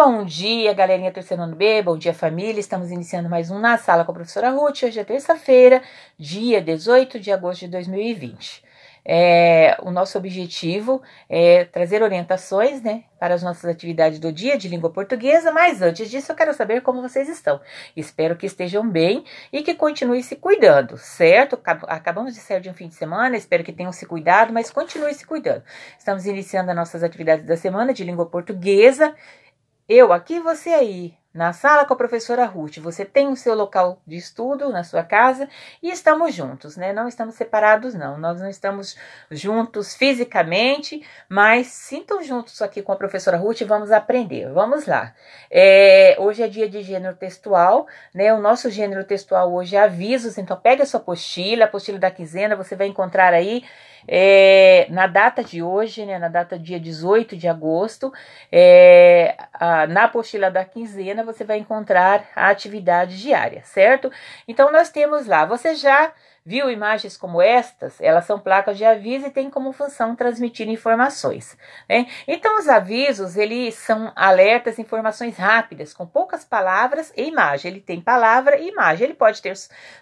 Bom dia, galerinha terceiro ano B, bom dia família. Estamos iniciando mais um na sala com a professora Ruth. Hoje é terça-feira, dia 18 de agosto de 2020. É, o nosso objetivo é trazer orientações né, para as nossas atividades do dia de língua portuguesa, mas antes disso eu quero saber como vocês estão. Espero que estejam bem e que continuem se cuidando, certo? Acabamos de sair de um fim de semana, espero que tenham se cuidado, mas continuem se cuidando. Estamos iniciando as nossas atividades da semana de língua portuguesa eu aqui, você aí, na sala com a professora Ruth. Você tem o seu local de estudo na sua casa e estamos juntos, né? Não estamos separados, não. Nós não estamos juntos fisicamente, mas sintam juntos aqui com a professora Ruth e vamos aprender. Vamos lá. É, hoje é dia de gênero textual, né? O nosso gênero textual hoje é avisos, então pega a sua apostila, a apostila da quinzena, você vai encontrar aí é, na data de hoje, né, na data dia 18 de agosto, é, a, na apostila da quinzena você vai encontrar a atividade diária, certo? Então nós temos lá, você já Viu imagens como estas? Elas são placas de aviso e têm como função transmitir informações. Né? Então, os avisos, eles são alertas, informações rápidas, com poucas palavras e imagem. Ele tem palavra e imagem. Ele pode ter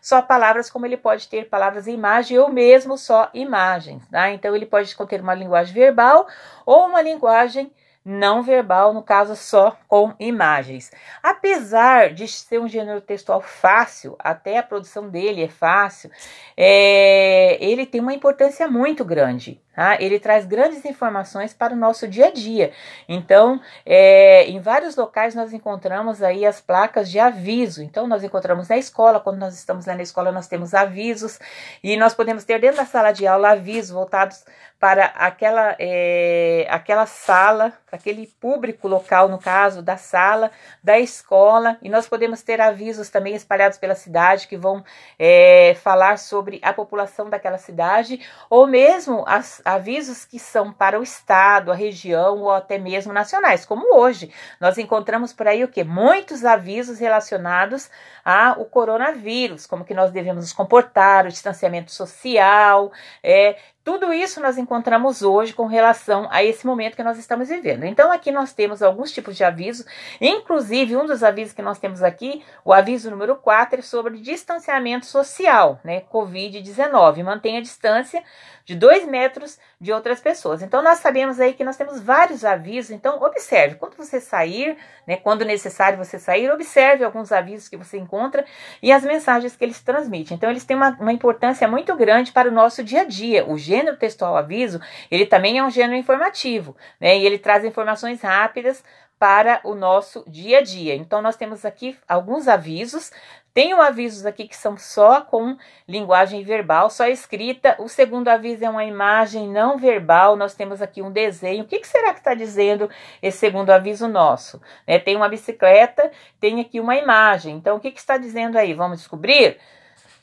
só palavras, como ele pode ter palavras e imagem, ou mesmo só imagens. Tá? Então, ele pode conter uma linguagem verbal ou uma linguagem não verbal, no caso só com imagens. Apesar de ser um gênero textual fácil, até a produção dele é fácil, é, ele tem uma importância muito grande. Tá? Ele traz grandes informações para o nosso dia a dia. Então, é, em vários locais nós encontramos aí as placas de aviso. Então, nós encontramos na escola, quando nós estamos lá na escola, nós temos avisos e nós podemos ter dentro da sala de aula avisos voltados para aquela, é, aquela sala, aquele público local, no caso da sala, da escola, e nós podemos ter avisos também espalhados pela cidade que vão é, falar sobre a população daquela cidade, ou mesmo as, avisos que são para o estado, a região ou até mesmo nacionais, como hoje. Nós encontramos por aí o que? Muitos avisos relacionados ao coronavírus, como que nós devemos nos comportar, o distanciamento social, é, tudo isso nós encontramos hoje com relação a esse momento que nós estamos vivendo. Então, aqui nós temos alguns tipos de avisos, inclusive um dos avisos que nós temos aqui, o aviso número 4, é sobre distanciamento social, né? Covid-19. Mantenha a distância de dois metros de outras pessoas. Então, nós sabemos aí que nós temos vários avisos. Então, observe, quando você sair, né, quando necessário você sair, observe alguns avisos que você encontra e as mensagens que eles transmitem. Então, eles têm uma, uma importância muito grande para o nosso dia a dia. O gênero textual aviso, ele também é um gênero informativo, né, e ele traz informações rápidas para o nosso dia a dia. Então, nós temos aqui alguns avisos. Tenho avisos aqui que são só com linguagem verbal, só escrita. O segundo aviso é uma imagem não verbal. Nós temos aqui um desenho. O que, será que está dizendo esse segundo aviso nosso? Né, tem uma bicicleta, tem aqui uma imagem. Então, o que está dizendo aí? Vamos descobrir?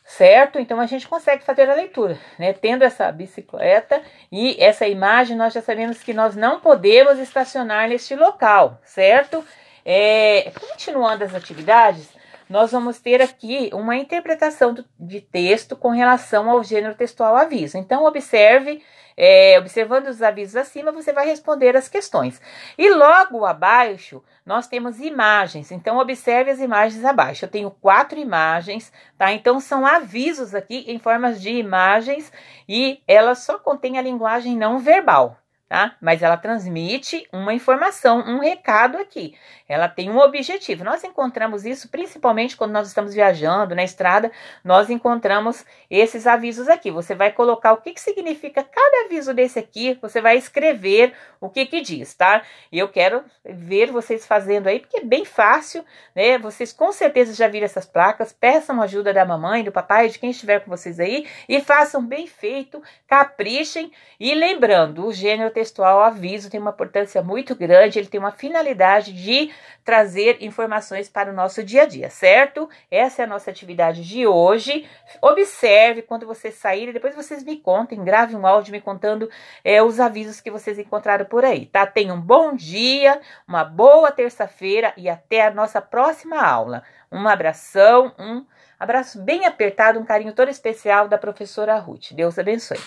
Certo? Então a gente consegue fazer a leitura, né? Tendo essa bicicleta e essa imagem, nós já sabemos que nós não podemos estacionar neste local, certo? É, continuando as atividades, nós vamos ter aqui uma interpretação de texto com relação ao gênero textual aviso. Então, observe é, observando os avisos acima, você vai responder as questões. E logo abaixo, nós temos imagens. Então, observe as imagens abaixo. Eu tenho quatro imagens, tá? Então, são avisos aqui em formas de imagens e elas só contêm a linguagem não verbal, tá? Mas ela transmite uma informação, um recado aqui. Ela tem um objetivo. Nós encontramos isso principalmente quando nós estamos viajando na estrada, nós encontramos esses avisos aqui. Você vai colocar o que, que significa cada aviso desse aqui, você vai escrever o que que diz, tá? E eu quero ver vocês fazendo aí, porque é bem fácil, né? Vocês com certeza já viram essas placas, peçam ajuda da mamãe, do papai, de quem estiver com vocês aí e façam bem feito, caprichem e lembrando, o gênero textual aviso tem uma importância muito grande, ele tem uma finalidade de trazer informações para o nosso dia a dia, certo? Essa é a nossa atividade de hoje. Observe quando vocês saírem, depois vocês me contem, grave um áudio me contando é, os avisos que vocês encontraram por aí, tá? Tenham um bom dia, uma boa terça-feira e até a nossa próxima aula. Um abração, um abraço bem apertado, um carinho todo especial da professora Ruth. Deus abençoe.